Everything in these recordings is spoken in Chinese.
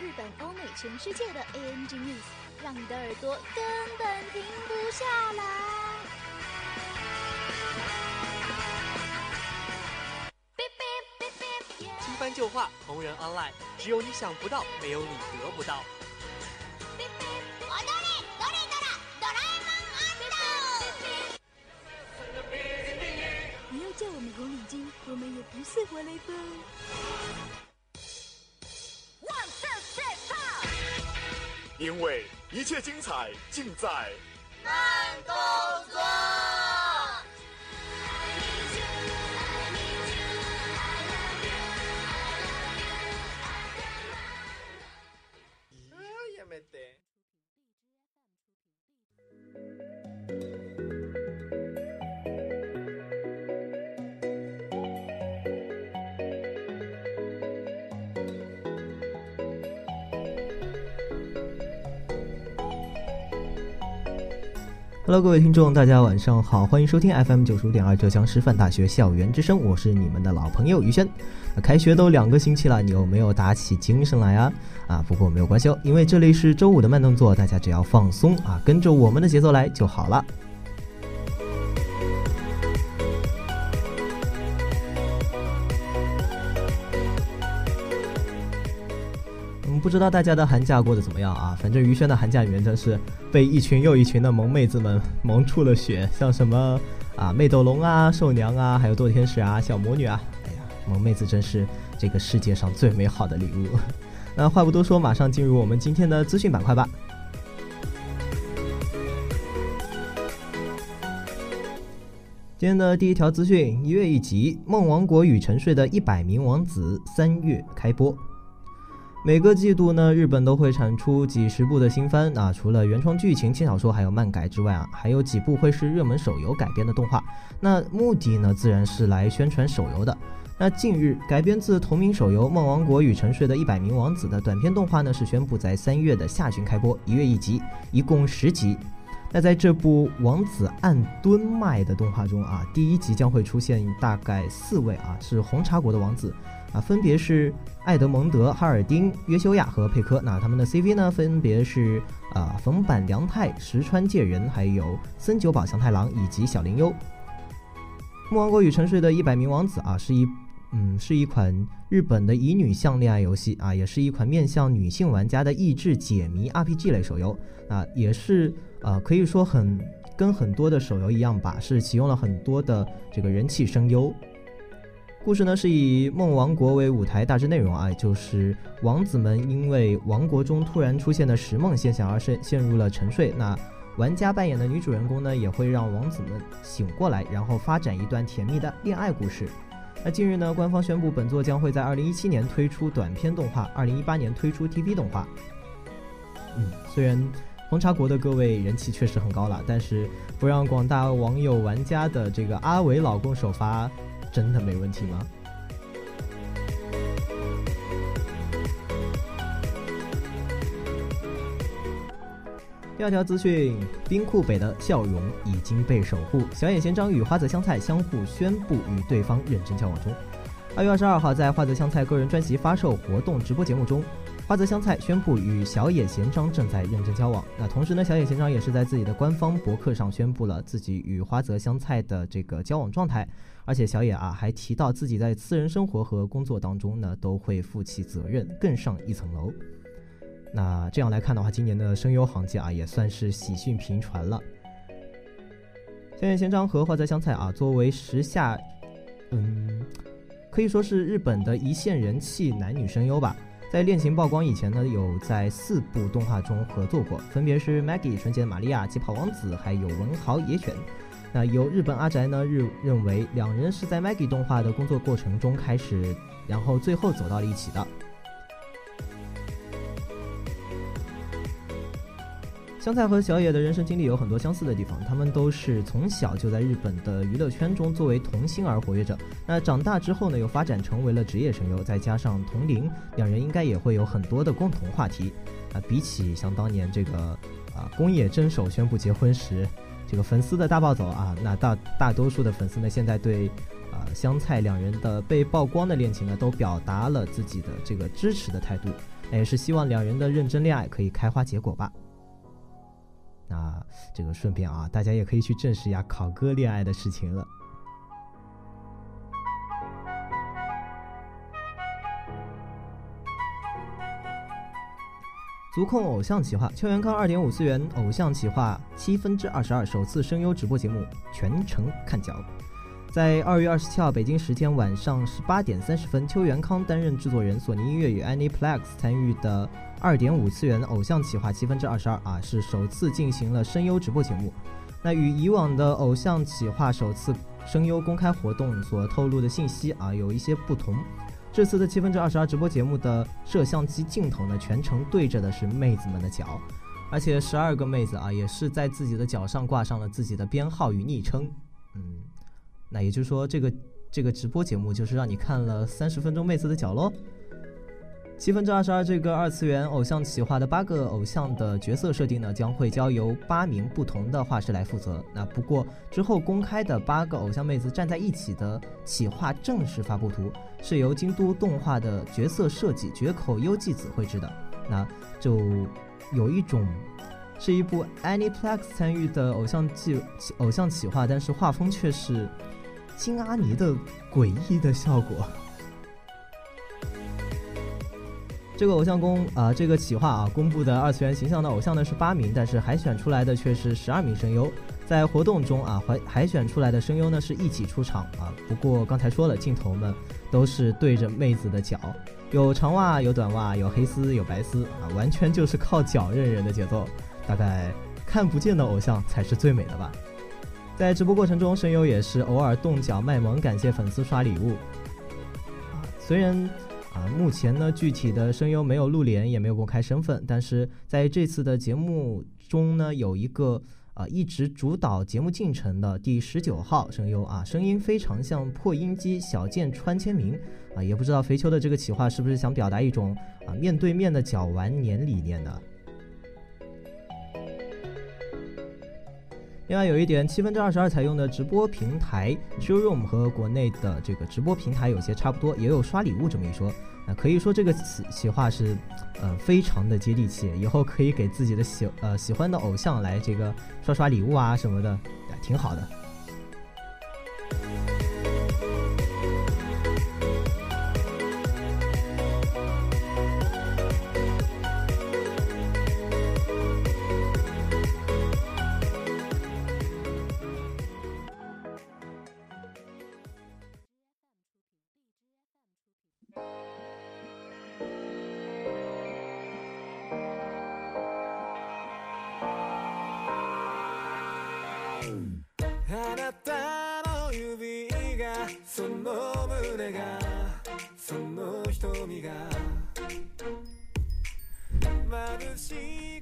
日本、欧美、全世界的 ANG News，让你的耳朵根本停不下来。新番旧话，同人 online，只有你想不到，没有你得不到。叫我们红领巾，我们也不是活雷锋。因为一切精彩尽在慢动作。Hello，各位听众，大家晚上好，欢迎收听 FM 九十五点二浙江师范大学校园之声，我是你们的老朋友于轩。开学都两个星期了，你有没有打起精神来啊？啊，不过没有关系哦，因为这里是周五的慢动作，大家只要放松啊，跟着我们的节奏来就好了。知道大家的寒假过得怎么样啊？反正于轩的寒假里面真是被一群又一群的萌妹子们萌出了血，像什么啊魅斗龙啊、兽娘啊，还有堕天使啊、小魔女啊，哎呀，萌妹子真是这个世界上最美好的礼物。那话不多说，马上进入我们今天的资讯板块吧。今天的第一条资讯：一月一集《梦王国与沉睡的一百名王子》三月开播。每个季度呢，日本都会产出几十部的新番啊。除了原创剧情、轻小说还有漫改之外啊，还有几部会是热门手游改编的动画。那目的呢，自然是来宣传手游的。那近日，改编自同名手游《梦王国与沉睡的一百名王子》的短片动画呢，是宣布在三月的下旬开播，一月一集，一共十集。那在这部王子按吨卖的动画中啊，第一集将会出现大概四位啊，是红茶国的王子。啊，分别是艾德蒙德、哈尔丁、约修亚和佩科。那他们的 CV 呢，分别是啊冯坂良太、石川介人，还有森久保祥太郎以及小林优。《木王国与沉睡的一百名王子》啊，是一嗯是一款日本的乙女向恋爱游戏啊，也是一款面向女性玩家的益智解谜 RPG 类手游啊，也是呃可以说很跟很多的手游一样吧，是启用了很多的这个人气声优。故事呢是以梦王国为舞台，大致内容啊就是王子们因为王国中突然出现的食梦现象而陷陷入了沉睡。那玩家扮演的女主人公呢也会让王子们醒过来，然后发展一段甜蜜的恋爱故事。那近日呢，官方宣布本作将会在二零一七年推出短片动画，二零一八年推出 TV 动画。嗯，虽然红茶国的各位人气确实很高了，但是不让广大网友玩家的这个阿伟老公首发。真的没问题吗？第二条资讯：冰库北的笑容已经被守护。小野贤章与花泽香菜相互宣布与对方认真交往中。二月二十二号，在花泽香菜个人专辑发售活动直播节目中，花泽香菜宣布与小野贤章正在认真交往。那同时呢，小野贤章也是在自己的官方博客上宣布了自己与花泽香菜的这个交往状态。而且小野啊还提到自己在私人生活和工作当中呢都会负起责任，更上一层楼。那这样来看的话，今年的声优行界啊也算是喜讯频传了。小野贤章和花泽香菜啊作为时下，嗯，可以说是日本的一线人气男女声优吧。在恋情曝光以前呢，有在四部动画中合作过，分别是《Maggie 纯洁的玛利亚》《疾跑王子》还有《文豪野犬》。那由日本阿宅呢日认为两人是在 Maggie 动画的工作过程中开始，然后最后走到了一起的。香菜和小野的人生经历有很多相似的地方，他们都是从小就在日本的娱乐圈中作为童星而活跃着。那长大之后呢，又发展成为了职业声优，再加上同龄，两人应该也会有很多的共同话题。啊，比起像当年这个啊宫野真守宣布结婚时，这个粉丝的大暴走啊，那大大多数的粉丝呢，现在对啊香菜两人的被曝光的恋情呢，都表达了自己的这个支持的态度，那也是希望两人的认真恋爱可以开花结果吧。这个顺便啊，大家也可以去证实一下考哥恋爱的事情了。足控偶像企划，邱元康二点五次元偶像企划七分之二十二首次声优直播节目全程看脚。在二月二十七号北京时间晚上十八点三十分，邱元康担任制作人，索尼音乐与 Aniplex 参与的。二点五次元偶像企划七分之二十二啊，是首次进行了声优直播节目。那与以往的偶像企划首次声优公开活动所透露的信息啊，有一些不同。这次的七分之二十二直播节目的摄像机镜头呢，全程对着的是妹子们的脚，而且十二个妹子啊，也是在自己的脚上挂上了自己的编号与昵称。那也就是说，这个这个直播节目就是让你看了三十分钟妹子的脚喽。七分之二十二这个二次元偶像企划的八个偶像的角色设定呢，将会交由八名不同的画师来负责。那不过之后公开的八个偶像妹子站在一起的企划正式发布图，是由京都动画的角色设计绝口优纪子绘制的。那就有一种是一部 Aniplex 参与的偶像计偶像企划，但是画风却是金阿尼的诡异的效果。这个偶像公啊，这个企划啊，公布的二次元形象的偶像呢是八名，但是海选出来的却是十二名声优。在活动中啊，海海选出来的声优呢是一起出场啊。不过刚才说了，镜头们都是对着妹子的脚，有长袜，有短袜，有黑丝，有白丝啊，完全就是靠脚认人的节奏。大概看不见的偶像才是最美的吧。在直播过程中，声优也是偶尔动脚卖萌，感谢粉丝刷礼物啊。虽然。啊，目前呢，具体的声优没有露脸，也没有公开身份。但是在这次的节目中呢，有一个啊，一直主导节目进程的第十九号声优啊，声音非常像破音机小剑川千明啊，也不知道肥秋的这个企划是不是想表达一种啊面对面的脚玩年理念呢？另外有一点，七分之二十二采用的直播平台 Showroom 和国内的这个直播平台有些差不多，也有刷礼物这么一说。那可以说这个企企划是，呃，非常的接地气，以后可以给自己的喜呃喜欢的偶像来这个刷刷礼物啊什么的，挺好的。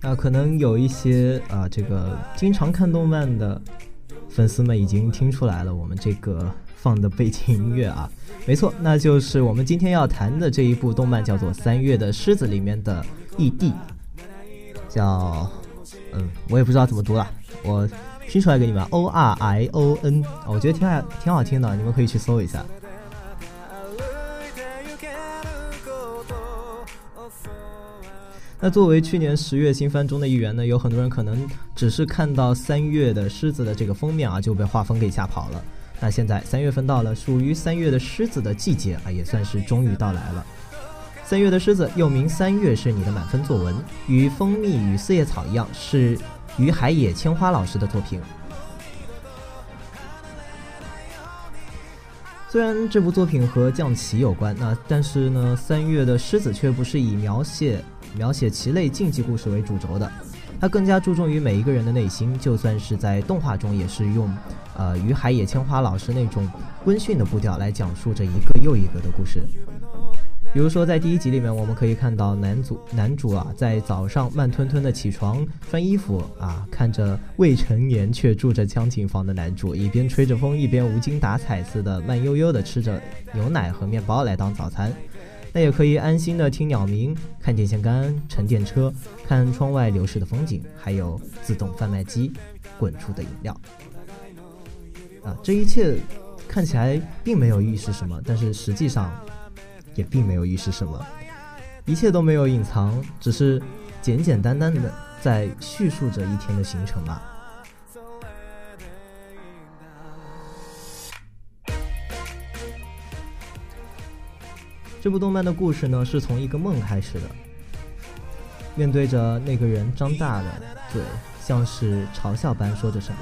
啊，可能有一些啊，这个经常看动漫的粉丝们已经听出来了，我们这个放的背景音乐啊，没错，那就是我们今天要谈的这一部动漫，叫做《三月的狮子》里面的 ED，叫嗯，我也不知道怎么读了，我拼出来给你们，O R I O N，我觉得挺好，挺好听的，你们可以去搜一下。那作为去年十月新番中的一员呢，有很多人可能只是看到三月的狮子的这个封面啊，就被画风给吓跑了。那现在三月份到了，属于三月的狮子的季节啊，也算是终于到来了。三月的狮子又名三月是你的满分作文，与蜂蜜与四叶草一样，是于海野千花老师的作品。虽然这部作品和降旗有关，那但是呢，三月的狮子却不是以描写。描写棋类竞技故事为主轴的，它更加注重于每一个人的内心。就算是在动画中，也是用，呃，于海野千花老师那种温驯的步调来讲述着一个又一个的故事。比如说，在第一集里面，我们可以看到男主男主啊，在早上慢吞吞的起床、穿衣服啊，看着未成年却住着江景房的男主，一边吹着风，一边无精打采似的慢悠悠的吃着牛奶和面包来当早餐。那也可以安心的听鸟鸣，看电线杆、乘电车，看窗外流逝的风景，还有自动贩卖机滚出的饮料。啊，这一切看起来并没有预示什么，但是实际上。也并没有预示什么，一切都没有隐藏，只是简简单单的在叙述着一天的行程吧。这部动漫的故事呢，是从一个梦开始的。面对着那个人张大的嘴，像是嘲笑般说着什么，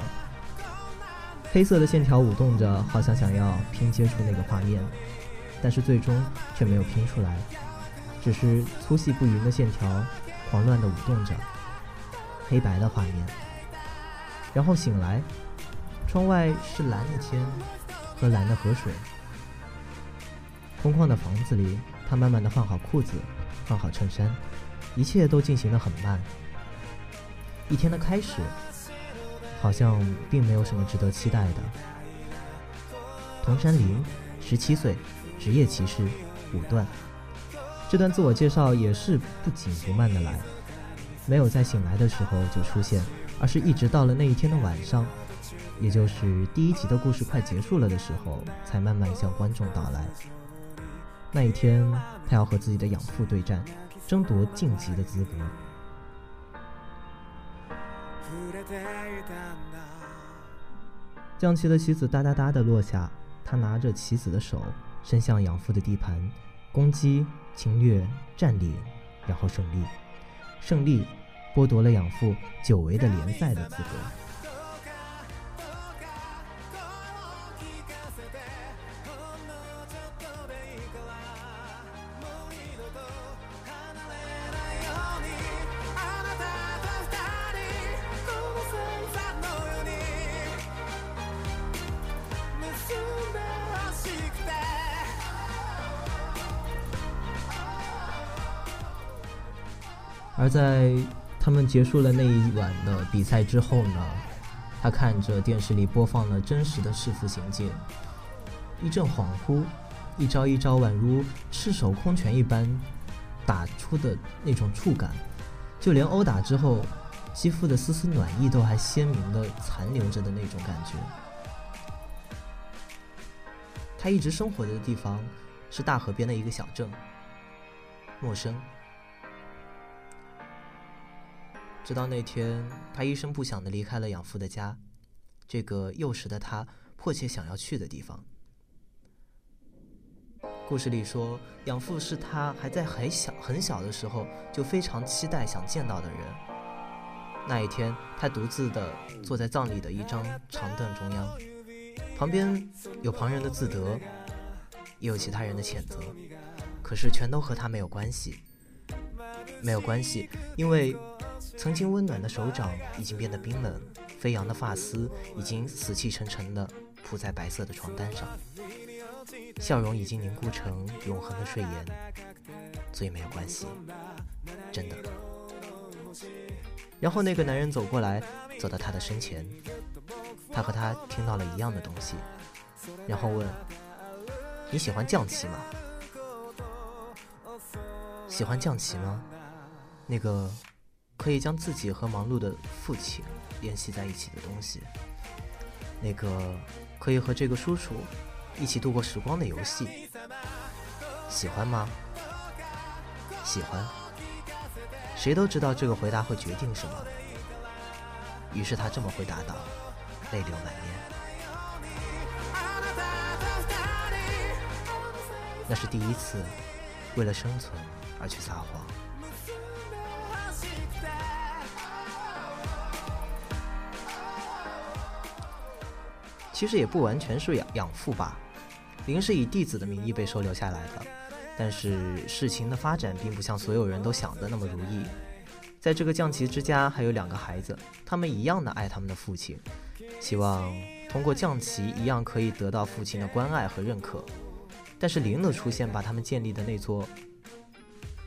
黑色的线条舞动着，好像想要拼接出那个画面。但是最终却没有拼出来，只是粗细不匀的线条狂乱地舞动着，黑白的画面。然后醒来，窗外是蓝的天和蓝的河水。空旷的房子里，他慢慢地换好裤子，换好衬衫，一切都进行得很慢。一天的开始，好像并没有什么值得期待的。桐山林，十七岁。职业骑士五段，这段自我介绍也是不紧不慢的来，没有在醒来的时候就出现，而是一直到了那一天的晚上，也就是第一集的故事快结束了的时候，才慢慢向观众道来。那一天，他要和自己的养父对战，争夺晋级的资格。将棋的棋子哒哒哒的落下，他拿着棋子的手。伸向养父的地盘，攻击、侵略、占领，然后胜利。胜利剥夺了养父久违的联赛的资格。而在他们结束了那一晚的比赛之后呢，他看着电视里播放了真实的弑父行径，一阵恍惚，一招一招宛如赤手空拳一般打出的那种触感，就连殴打之后肌肤的丝丝暖意都还鲜明的残留着的那种感觉。他一直生活的地方是大河边的一个小镇，陌生。直到那天，他一声不响的离开了养父的家，这个幼时的他迫切想要去的地方。故事里说，养父是他还在很小很小的时候就非常期待想见到的人。那一天，他独自的坐在葬礼的一张长凳中央，旁边有旁人的自得，也有其他人的谴责，可是全都和他没有关系，没有关系，因为。曾经温暖的手掌已经变得冰冷，飞扬的发丝已经死气沉沉地铺在白色的床单上，笑容已经凝固成永恒的睡颜，所以没有关系，真的。然后那个男人走过来，走到他的身前，他和他听到了一样的东西，然后问：“你喜欢将棋吗？喜欢将棋吗？那个。”可以将自己和忙碌的父亲联系在一起的东西，那个可以和这个叔叔一起度过时光的游戏，喜欢吗？喜欢。谁都知道这个回答会决定什么，于是他这么回答道，泪流满面。那是第一次，为了生存而去撒谎。其实也不完全是养养父吧，林是以弟子的名义被收留下来的，但是事情的发展并不像所有人都想的那么如意。在这个将棋之家还有两个孩子，他们一样的爱他们的父亲，希望通过将棋一样可以得到父亲的关爱和认可。但是灵的出现把他们建立的那座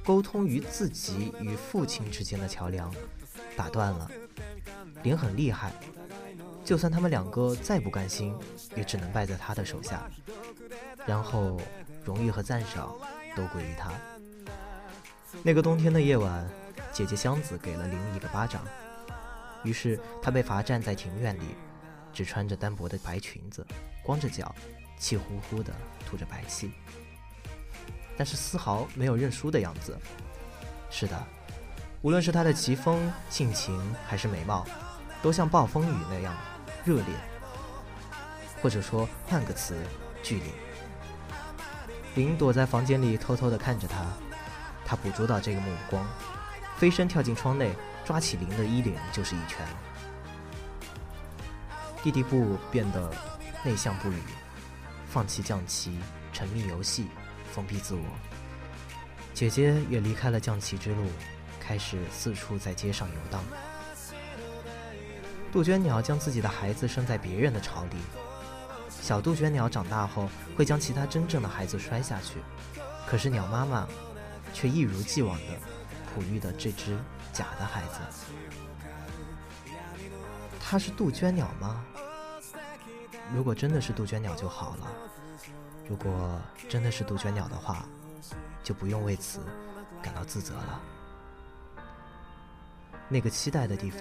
沟通于自己与父亲之间的桥梁打断了。灵很厉害，就算他们两个再不甘心，也只能败在他的手下，然后荣誉和赞赏都归于他。那个冬天的夜晚，姐姐香子给了灵一个巴掌，于是她被罚站在庭院里，只穿着单薄的白裙子，光着脚。气呼呼的吐着白气，但是丝毫没有认输的样子。是的，无论是他的奇风、性情还是美貌，都像暴风雨那样热烈，或者说换个词，剧烈。林躲在房间里偷偷地看着他，他捕捉到这个目光，飞身跳进窗内，抓起林的衣领就是一拳。弟弟不变得内向不语。放弃象棋，沉迷游戏，封闭自我。姐姐也离开了象棋之路，开始四处在街上游荡。杜鹃鸟将自己的孩子生在别人的巢里，小杜鹃鸟长大后会将其他真正的孩子摔下去，可是鸟妈妈却一如既往的哺育的这只假的孩子。它是杜鹃鸟吗？如果真的是杜鹃鸟就好了。如果真的是杜鹃鸟的话，就不用为此感到自责了。那个期待的地方，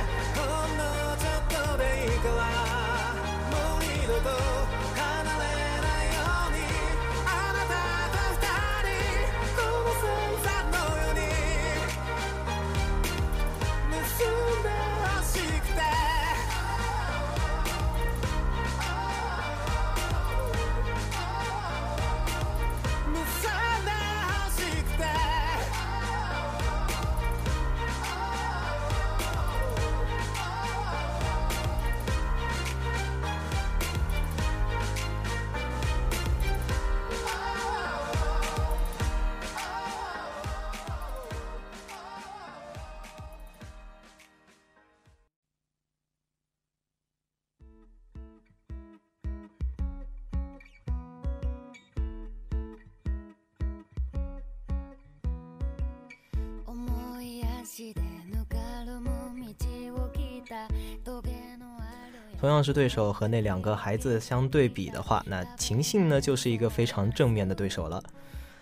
同样是对手和那两个孩子相对比的话，那秦信呢就是一个非常正面的对手了。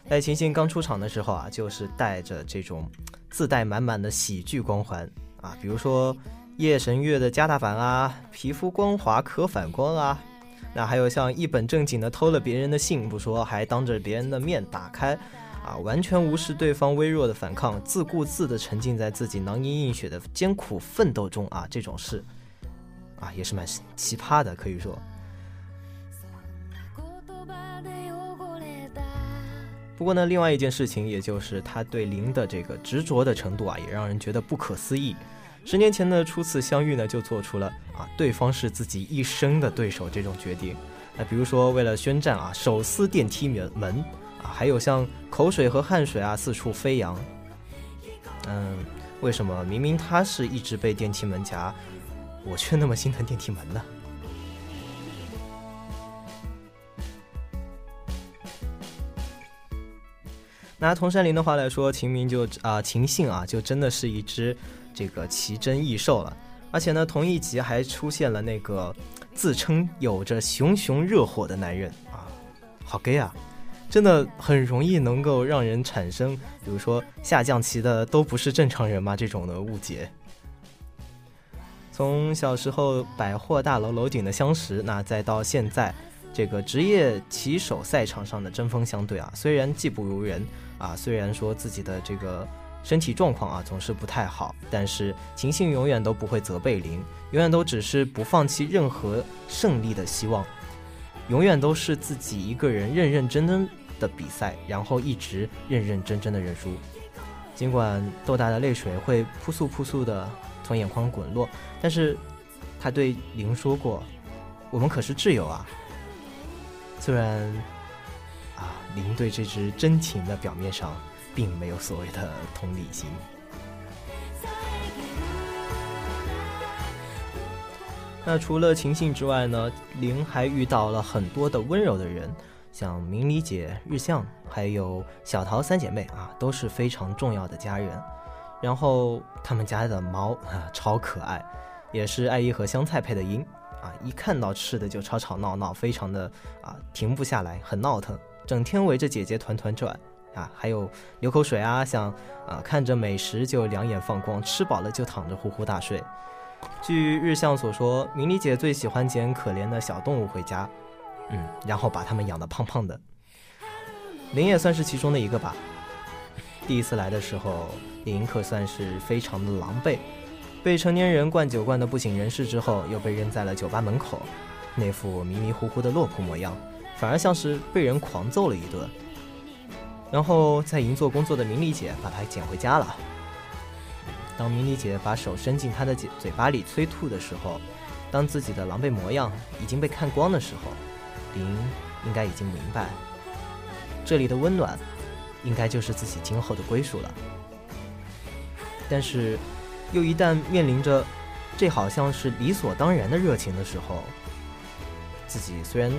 在秦信刚出场的时候啊，就是带着这种自带满满的喜剧光环啊，比如说夜神月的加大版啊，皮肤光滑可反光啊，那还有像一本正经的偷了别人的信不说，还当着别人的面打开啊，完全无视对方微弱的反抗，自顾自的沉浸在自己囊萤映雪的艰苦奋斗中啊，这种事。啊，也是蛮奇葩的，可以说。不过呢，另外一件事情，也就是他对林的这个执着的程度啊，也让人觉得不可思议。十年前的初次相遇呢，就做出了啊，对方是自己一生的对手这种决定。那比如说，为了宣战啊，手撕电梯门门啊，还有像口水和汗水啊四处飞扬。嗯，为什么明明他是一直被电梯门夹？我却那么心疼电梯门呢。拿桐山林的话来说，秦明就啊秦信啊，就真的是一只这个奇珍异兽了。而且呢，同一集还出现了那个自称有着熊熊热火的男人啊，好 gay 啊！真的很容易能够让人产生，比如说下降棋的都不是正常人吗？这种的误解。从小时候百货大楼楼顶的相识，那再到现在这个职业棋手赛场上的针锋相对啊，虽然技不如人啊，虽然说自己的这个身体状况啊总是不太好，但是秦信永远都不会责备林，永远都只是不放弃任何胜利的希望，永远都是自己一个人认认真真的比赛，然后一直认认真真的认输，尽管豆大的泪水会扑簌扑簌的。从眼眶滚落，但是他对林说过：“我们可是挚友啊。”虽然啊，林对这只真情的表面上并没有所谓的同理心。那除了情信之外呢，林还遇到了很多的温柔的人，像明理姐、日向，还有小桃三姐妹啊，都是非常重要的家人。然后他们家的猫啊超可爱，也是爱一和香菜配的音啊，一看到吃的就吵吵闹闹，非常的啊停不下来，很闹腾，整天围着姐姐团团转啊，还有流口水啊，想啊看着美食就两眼放光，吃饱了就躺着呼呼大睡。据日向所说，明理姐最喜欢捡可怜的小动物回家，嗯，然后把它们养得胖胖的。林也算是其中的一个吧。第一次来的时候。林可算是非常的狼狈，被成年人灌酒灌得不省人事之后，又被扔在了酒吧门口，那副迷迷糊糊的落魄模样，反而像是被人狂揍了一顿。然后在银座工作的明理姐把他捡回家了。当明理姐把手伸进他的嘴嘴巴里催吐的时候，当自己的狼狈模样已经被看光的时候，林应该已经明白，这里的温暖，应该就是自己今后的归属了。但是，又一旦面临着这好像是理所当然的热情的时候，自己虽然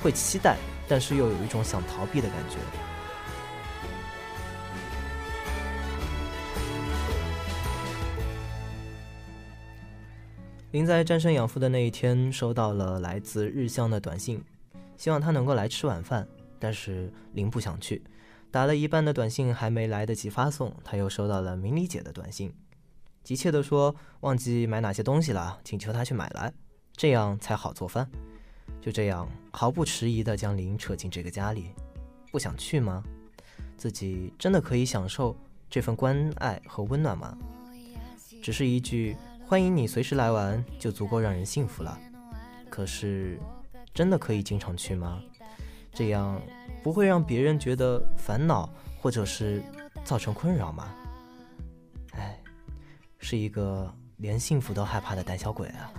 会期待，但是又有一种想逃避的感觉。林在战胜养父的那一天，收到了来自日向的短信，希望他能够来吃晚饭，但是林不想去。打了一半的短信还没来得及发送，他又收到了明理姐的短信，急切地说忘记买哪些东西了，请求他去买来，这样才好做饭。就这样毫不迟疑地将林扯进这个家里，不想去吗？自己真的可以享受这份关爱和温暖吗？只是一句欢迎你随时来玩就足够让人幸福了，可是真的可以经常去吗？这样不会让别人觉得烦恼，或者是造成困扰吗？哎，是一个连幸福都害怕的胆小鬼啊！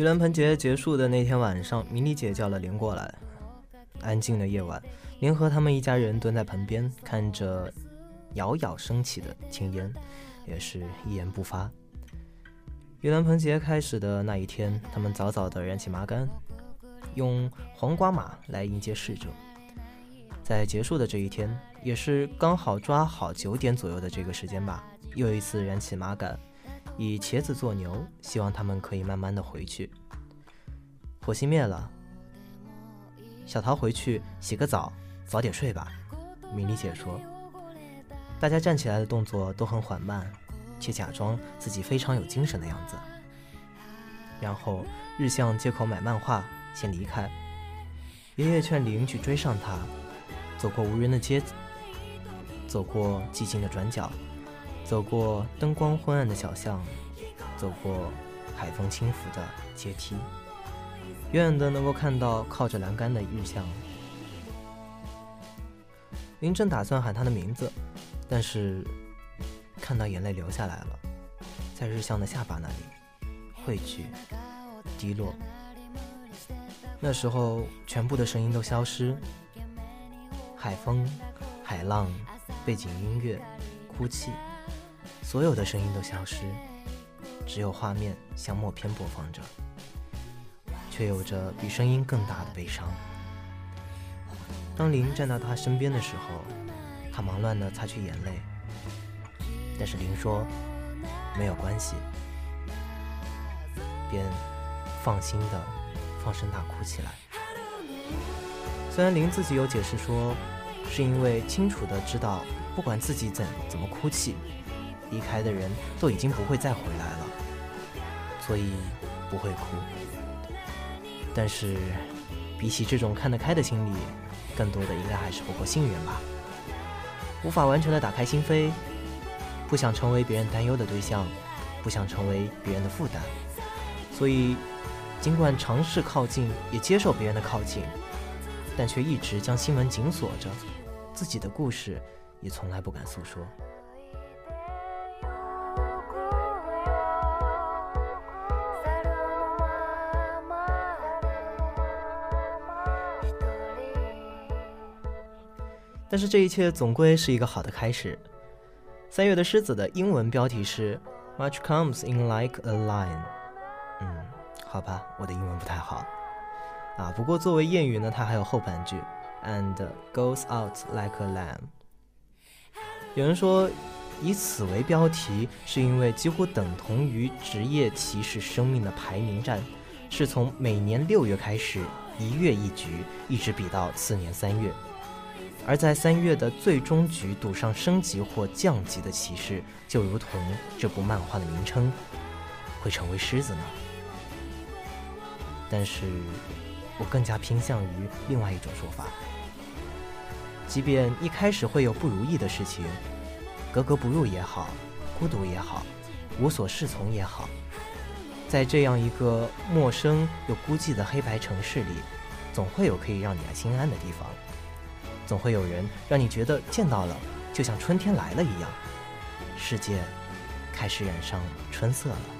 盂兰盆节结束的那天晚上，明理姐叫了林过来。安静的夜晚，林和他们一家人蹲在盆边，看着袅袅升起的青烟，也是一言不发。盂兰盆节开始的那一天，他们早早的燃起麻杆，用黄瓜马来迎接逝者。在结束的这一天，也是刚好抓好九点左右的这个时间吧，又一次燃起麻杆。以茄子做牛，希望他们可以慢慢的回去。火熄灭了，小桃回去洗个澡，早点睡吧。米莉姐说。大家站起来的动作都很缓慢，且假装自己非常有精神的样子。然后日向借口买漫画先离开，爷爷劝林去追上他，走过无人的街，走过寂静的转角。走过灯光昏暗的小巷，走过海风轻拂的阶梯，远远的能够看到靠着栏杆的日向。林正打算喊他的名字，但是看到眼泪流下来了，在日向的下巴那里汇聚、滴落。那时候，全部的声音都消失，海风、海浪、背景音乐、哭泣。所有的声音都消失，只有画面像默片播放着，却有着比声音更大的悲伤。当林站到他身边的时候，他忙乱地擦去眼泪，但是林说没有关系，便放心地放声大哭起来。虽然林自己有解释说，是因为清楚地知道，不管自己怎怎么哭泣。离开的人都已经不会再回来了，所以不会哭。但是，比起这种看得开的心理，更多的应该还是不够幸运吧。无法完全的打开心扉，不想成为别人担忧的对象，不想成为别人的负担，所以尽管尝试靠近，也接受别人的靠近，但却一直将心门紧锁着，自己的故事也从来不敢诉说。但是这一切总归是一个好的开始。三月的狮子的英文标题是 “Much comes in like a lion”。嗯，好吧，我的英文不太好啊。不过作为谚语呢，它还有后半句 “and goes out like a lamb”。有人说，以此为标题，是因为几乎等同于职业骑士生命的排名战，是从每年六月开始，一月一局，一直比到次年三月。而在三月的最终局赌上升级或降级的骑士，就如同这部漫画的名称，会成为狮子呢？但是，我更加偏向于另外一种说法。即便一开始会有不如意的事情，格格不入也好，孤独也好，无所适从也好，在这样一个陌生又孤寂的黑白城市里，总会有可以让你来心安的地方。总会有人让你觉得见到了，就像春天来了一样，世界开始染上春色了。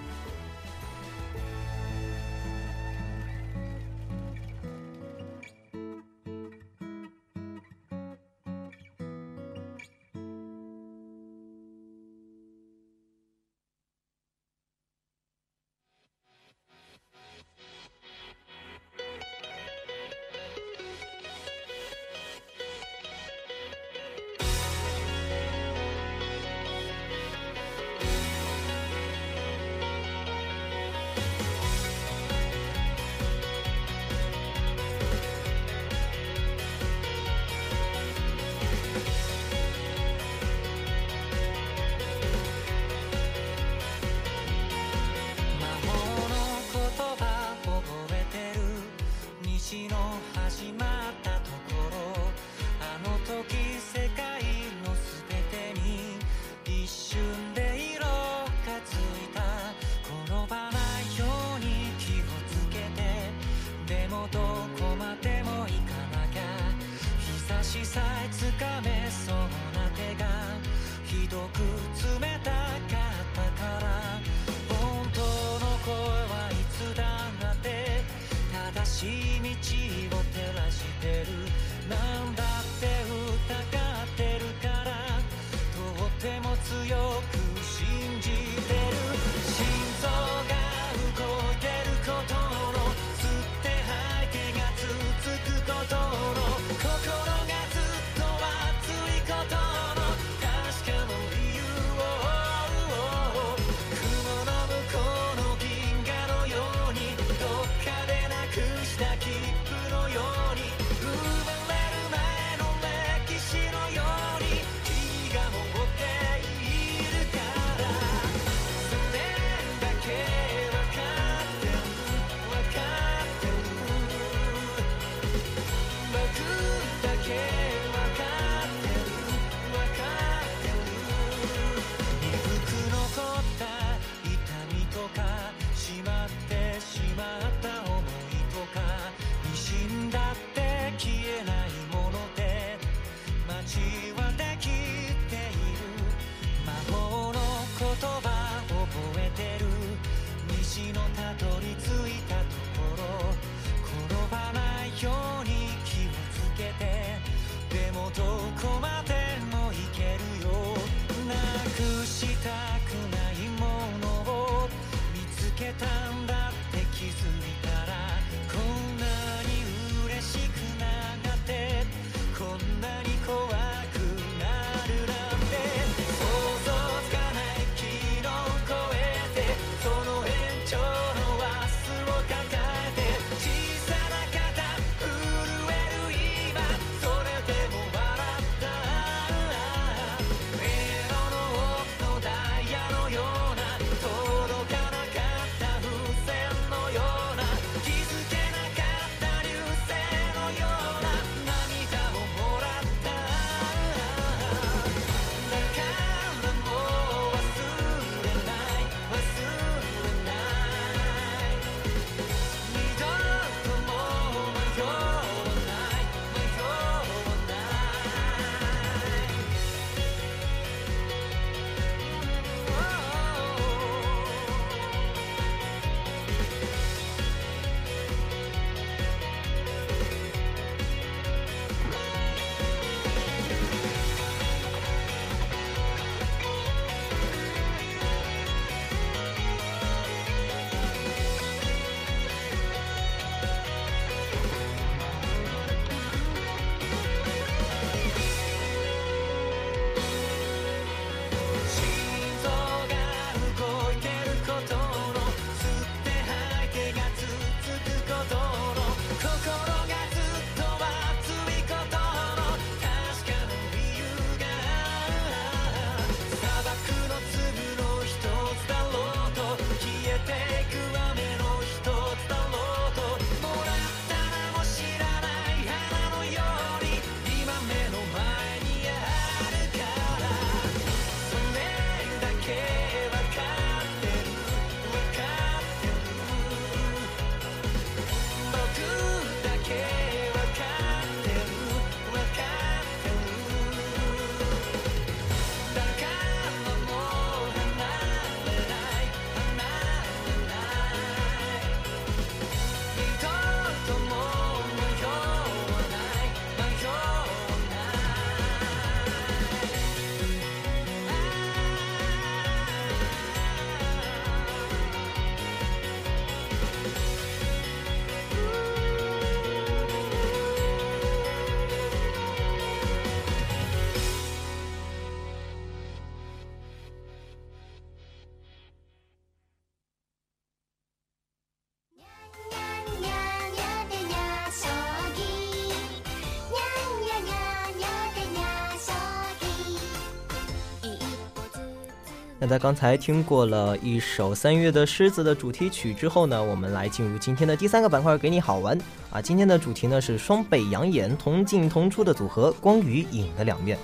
在刚才听过了一首三月的狮子的主题曲之后呢，我们来进入今天的第三个板块，给你好玩啊！今天的主题呢是双北养眼、同进同出的组合光与影的两面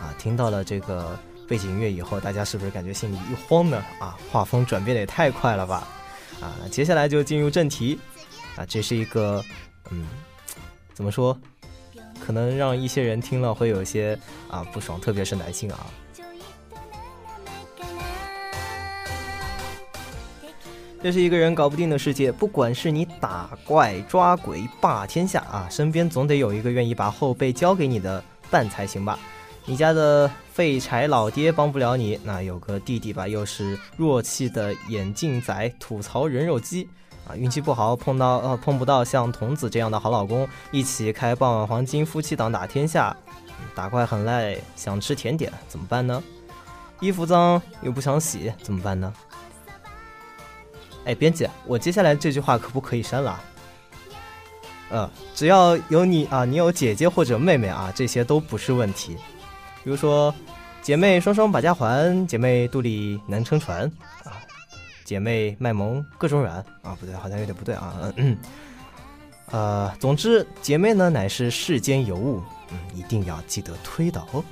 啊！听到了这个背景音乐以后，大家是不是感觉心里一慌呢？啊，画风转变的也太快了吧！啊，接下来就进入正题啊，这是一个嗯，怎么说？可能让一些人听了会有些啊不爽，特别是男性啊。这是一个人搞不定的世界，不管是你打怪、抓鬼、霸天下啊，身边总得有一个愿意把后背交给你的伴才行吧。你家的废柴老爹帮不了你，那有个弟弟吧，又是弱气的眼镜仔，吐槽人肉机啊，运气不好碰到呃碰不到像童子这样的好老公，一起开傍晚黄金夫妻档打天下，打怪很累，想吃甜点怎么办呢？衣服脏又不想洗怎么办呢？哎，编辑，我接下来这句话可不可以删了？呃，只要有你啊，你有姐姐或者妹妹啊，这些都不是问题。比如说，姐妹双双把家还，姐妹肚里能撑船啊，姐妹卖萌各种软啊，不对，好像有点不对啊。嗯，呃，总之，姐妹呢乃是世间尤物，嗯，一定要记得推导哦。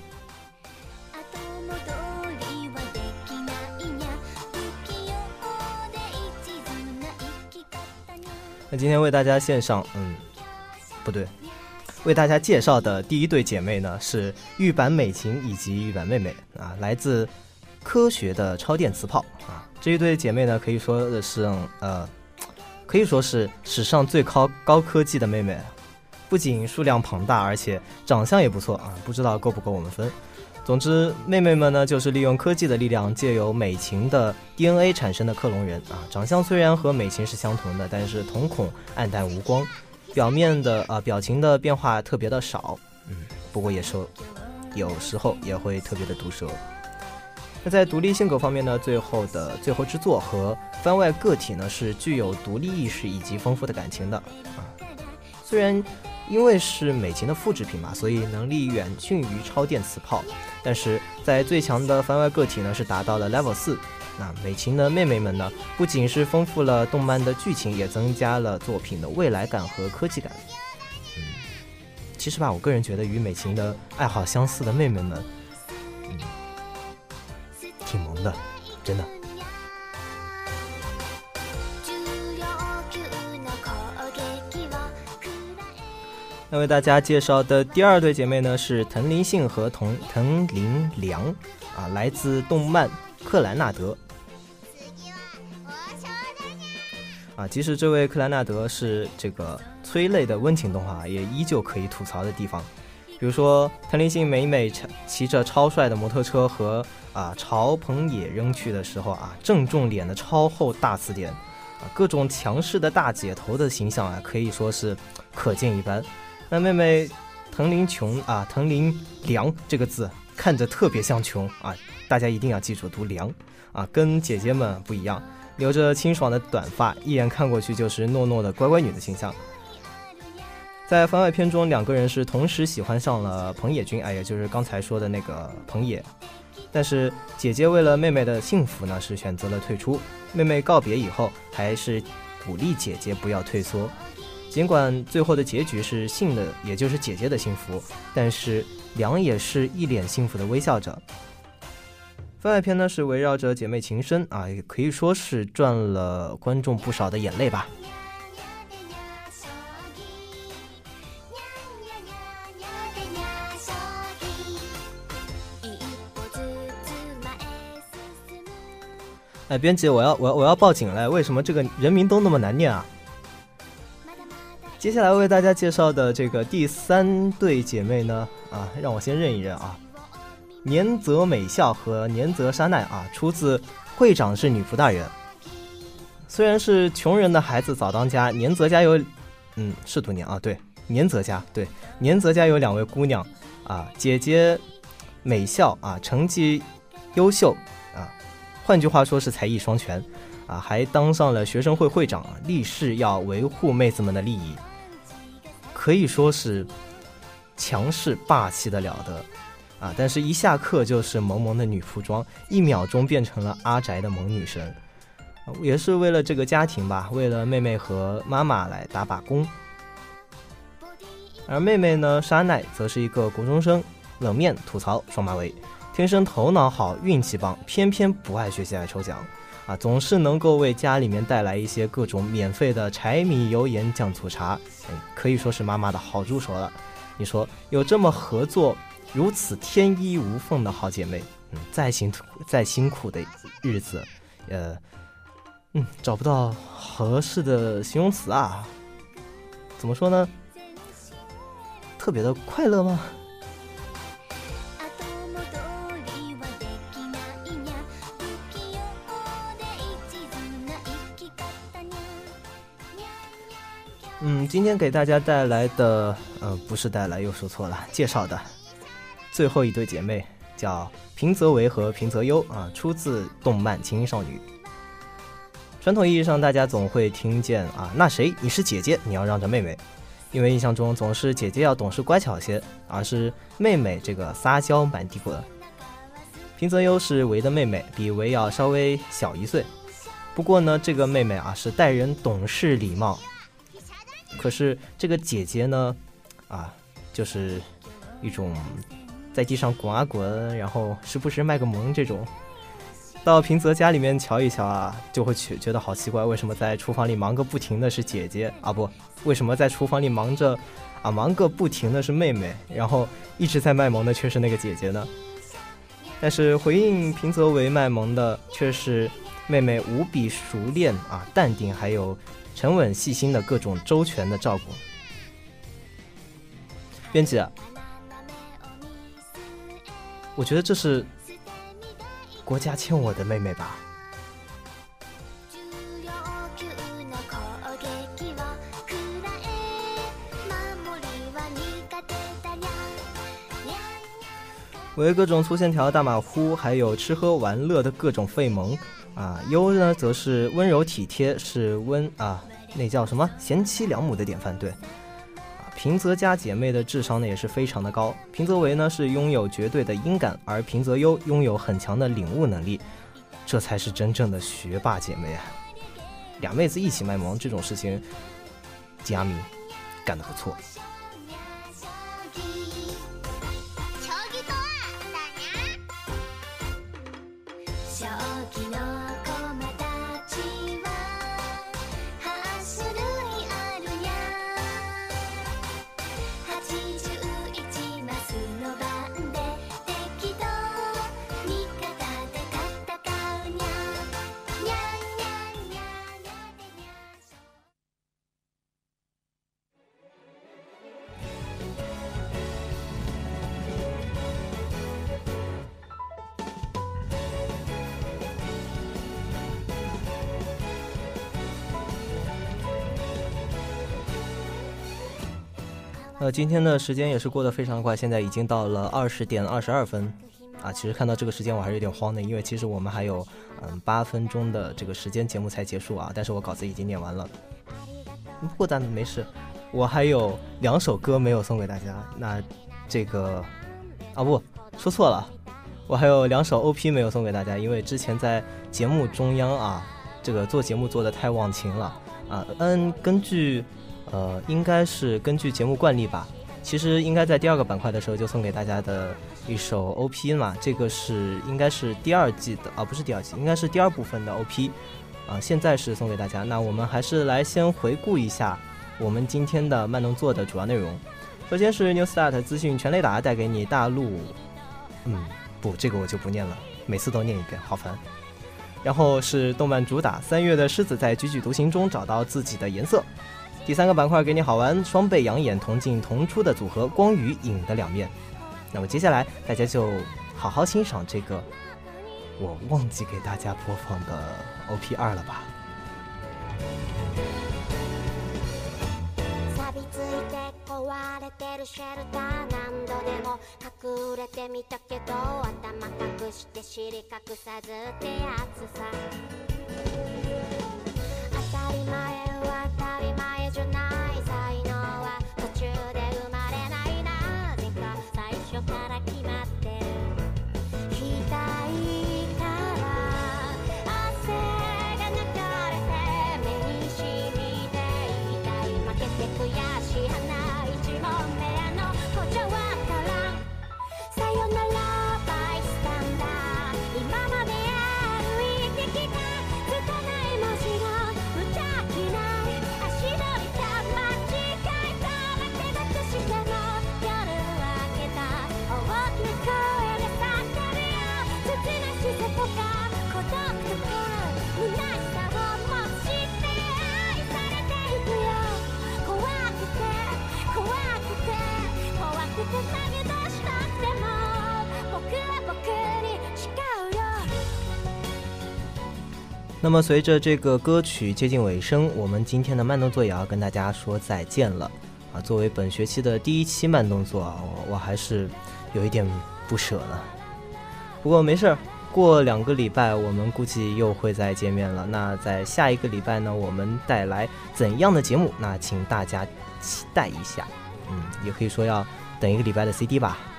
那今天为大家献上，嗯，不对，为大家介绍的第一对姐妹呢是玉版美琴以及玉版妹妹啊，来自科学的超电磁炮啊，这一对姐妹呢可以说的是呃，可以说是史上最高高科技的妹妹，不仅数量庞大，而且长相也不错啊，不知道够不够我们分。总之，妹妹们呢，就是利用科技的力量，借由美琴的 DNA 产生的克隆人啊。长相虽然和美琴是相同的，但是瞳孔暗淡无光，表面的啊表情的变化特别的少。嗯，不过也说，有时候也会特别的毒舌。那在独立性格方面呢，最后的最后之作和番外个体呢，是具有独立意识以及丰富的感情的啊。虽然。因为是美琴的复制品嘛，所以能力远逊于超电磁炮。但是在最强的番外个体呢，是达到了 level 四。那美琴的妹妹们呢，不仅是丰富了动漫的剧情，也增加了作品的未来感和科技感。嗯，其实吧，我个人觉得与美琴的爱好相似的妹妹们，嗯，挺萌的，真的。那为大家介绍的第二对姐妹呢，是藤林杏和藤藤林良，啊，来自动漫《克兰纳德》。啊，即使这位克兰纳德是这个催泪的温情动画，也依旧可以吐槽的地方。比如说，藤林杏每每骑着超帅的摩托车和啊朝彭野扔去的时候啊，正中脸的超厚大词典，啊，各种强势的大姐头的形象啊，可以说是可见一斑。那妹妹藤林琼啊，藤林良这个字看着特别像琼啊，大家一定要记住读良啊，跟姐姐们不一样，留着清爽的短发，一眼看过去就是糯糯的乖乖女的形象。在番外篇中，两个人是同时喜欢上了彭野君，哎，也就是刚才说的那个彭野。但是姐姐为了妹妹的幸福呢，是选择了退出。妹妹告别以后，还是鼓励姐姐不要退缩。尽管最后的结局是幸的，也就是姐姐的幸福，但是良也是一脸幸福的微笑着。番外篇呢是围绕着姐妹情深啊，也可以说是赚了观众不少的眼泪吧。哎，编辑，我要我要我要报警了！为什么这个人名都那么难念啊？接下来为大家介绍的这个第三对姐妹呢，啊，让我先认一认啊，年泽美笑和年泽沙奈啊，出自会长是女仆大人。虽然是穷人的孩子早当家，年泽家有，嗯，是读年啊，对，年泽家对，年泽家有两位姑娘啊，姐姐美笑啊，成绩优秀啊，换句话说是才艺双全啊，还当上了学生会会长，立誓要维护妹子们的利益。可以说是强势霸气的了得啊，但是一下课就是萌萌的女仆装，一秒钟变成了阿宅的萌女神，也是为了这个家庭吧，为了妹妹和妈妈来打把工。而妹妹呢，沙奈则是一个国中生，冷面吐槽双马尾，天生头脑好，运气棒，偏偏不爱学习爱抽奖。啊，总是能够为家里面带来一些各种免费的柴米油盐酱醋茶，嗯，可以说是妈妈的好助手了。你说有这么合作、如此天衣无缝的好姐妹，嗯，再辛再辛苦的日子，呃，嗯，找不到合适的形容词啊。怎么说呢？特别的快乐吗？嗯，今天给大家带来的，呃，不是带来，又说错了，介绍的最后一对姐妹叫平泽唯和平泽优啊，出自动漫《轻音少女》。传统意义上，大家总会听见啊，那谁，你是姐姐，你要让着妹妹，因为印象中总是姐姐要懂事乖巧些，而是妹妹这个撒娇满地滚。平泽优是唯的妹妹，比唯要稍微小一岁，不过呢，这个妹妹啊是待人懂事礼貌。可是这个姐姐呢，啊，就是一种在地上滚啊滚，然后时不时卖个萌这种。到平泽家里面瞧一瞧啊，就会觉觉得好奇怪，为什么在厨房里忙个不停的是姐姐啊？不，为什么在厨房里忙着啊忙个不停的是妹妹，然后一直在卖萌的却是那个姐姐呢？但是回应平泽为卖萌的却是妹妹无比熟练啊淡定，还有。沉稳细心的各种周全的照顾，编辑，我觉得这是国家欠我的妹妹吧。为各种粗线条、大马虎，还有吃喝玩乐的各种费萌。啊，优呢则是温柔体贴，是温啊，那叫什么贤妻良母的典范。对，啊，平泽家姐妹的智商呢也是非常的高。平泽唯呢是拥有绝对的音感，而平泽优拥有很强的领悟能力，这才是真正的学霸姐妹啊！俩妹子一起卖萌这种事情，吉阿米干得不错。呃，今天的时间也是过得非常快，现在已经到了二十点二十二分，啊，其实看到这个时间我还是有点慌的，因为其实我们还有嗯八分钟的这个时间节目才结束啊，但是我稿子已经念完了，不过但没事，我还有两首歌没有送给大家，那这个啊不说错了，我还有两首 OP 没有送给大家，因为之前在节目中央啊，这个做节目做的太忘情了啊，嗯，根据。呃，应该是根据节目惯例吧。其实应该在第二个板块的时候就送给大家的一首 OP 嘛。这个是应该是第二季的啊，不是第二季，应该是第二部分的 OP 啊。现在是送给大家。那我们还是来先回顾一下我们今天的慢动作的主要内容。首先是 New Start 资讯全雷达带给你大陆，嗯，不，这个我就不念了，每次都念一遍，好烦。然后是动漫主打三月的狮子在踽踽独行中找到自己的颜色。第三个板块给你好玩，双倍养眼，同进同出的组合，光与影的两面。那么接下来大家就好好欣赏这个我忘记给大家播放的 OP 二了吧。から決まって 那么随着这个歌曲接近尾声，我们今天的慢动作也要跟大家说再见了啊！作为本学期的第一期慢动作啊，我我还是有一点不舍呢。不过没事儿，过两个礼拜我们估计又会再见面了。那在下一个礼拜呢，我们带来怎样的节目？那请大家期待一下，嗯，也可以说要等一个礼拜的 CD 吧。